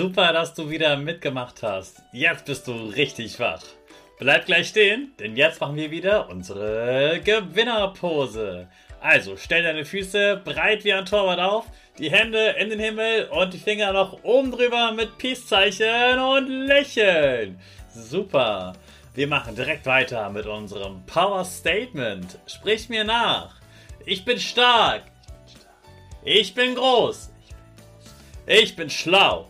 Super, dass du wieder mitgemacht hast. Jetzt bist du richtig wach. Bleib gleich stehen, denn jetzt machen wir wieder unsere Gewinnerpose. Also stell deine Füße breit wie ein Torwart auf, die Hände in den Himmel und die Finger noch oben drüber mit Peace-Zeichen und lächeln. Super. Wir machen direkt weiter mit unserem Power Statement. Sprich mir nach. Ich bin stark. Ich bin groß. Ich bin schlau.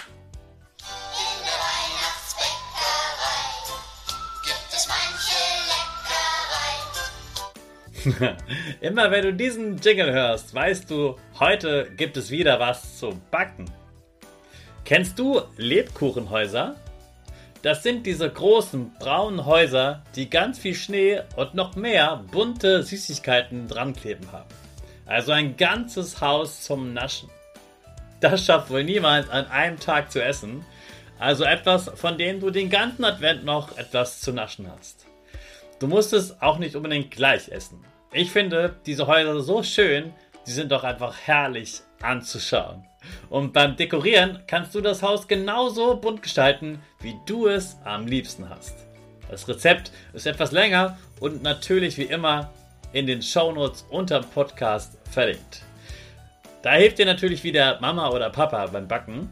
Immer wenn du diesen Jingle hörst, weißt du, heute gibt es wieder was zu backen. Kennst du Lebkuchenhäuser? Das sind diese großen braunen Häuser, die ganz viel Schnee und noch mehr bunte Süßigkeiten dran kleben haben. Also ein ganzes Haus zum Naschen. Das schafft wohl niemand an einem Tag zu essen. Also etwas, von dem du den ganzen Advent noch etwas zu naschen hast. Du musst es auch nicht unbedingt gleich essen. Ich finde diese Häuser so schön, die sind doch einfach herrlich anzuschauen. Und beim Dekorieren kannst du das Haus genauso bunt gestalten, wie du es am liebsten hast. Das Rezept ist etwas länger und natürlich wie immer in den Shownotes unter dem Podcast verlinkt. Da hilft dir natürlich wieder Mama oder Papa beim Backen.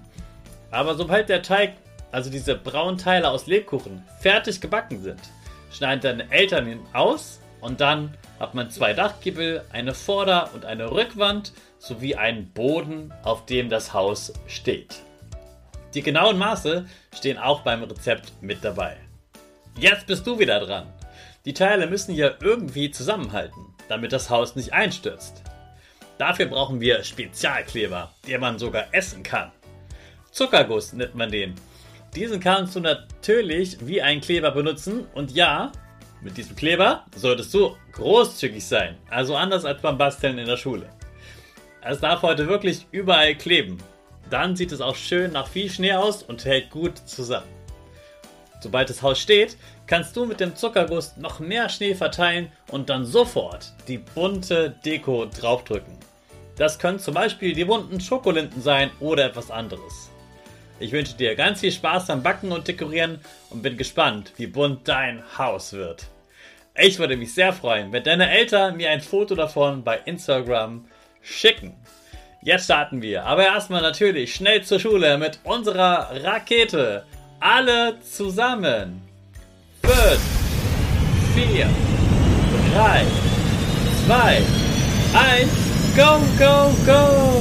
Aber sobald der Teig, also diese braunen Teile aus Lebkuchen, fertig gebacken sind, schneiden deine Eltern ihn aus und dann hat man zwei Dachgiebel, eine Vorder- und eine Rückwand sowie einen Boden, auf dem das Haus steht. Die genauen Maße stehen auch beim Rezept mit dabei. Jetzt bist du wieder dran. Die Teile müssen ja irgendwie zusammenhalten, damit das Haus nicht einstürzt. Dafür brauchen wir Spezialkleber, den man sogar essen kann. Zuckerguss nennt man den. Diesen kannst du natürlich wie einen Kleber benutzen und ja, mit diesem Kleber solltest du großzügig sein, also anders als beim Basteln in der Schule. Es darf heute wirklich überall kleben. Dann sieht es auch schön nach viel Schnee aus und hält gut zusammen. Sobald das Haus steht, kannst du mit dem Zuckerguss noch mehr Schnee verteilen und dann sofort die bunte Deko draufdrücken. Das können zum Beispiel die bunten Schokolinden sein oder etwas anderes. Ich wünsche dir ganz viel Spaß beim Backen und Dekorieren und bin gespannt, wie bunt dein Haus wird. Ich würde mich sehr freuen, wenn deine Eltern mir ein Foto davon bei Instagram schicken. Jetzt starten wir, aber erstmal natürlich schnell zur Schule mit unserer Rakete. Alle zusammen. 5, 4, 3, 2, 1, go, go, go!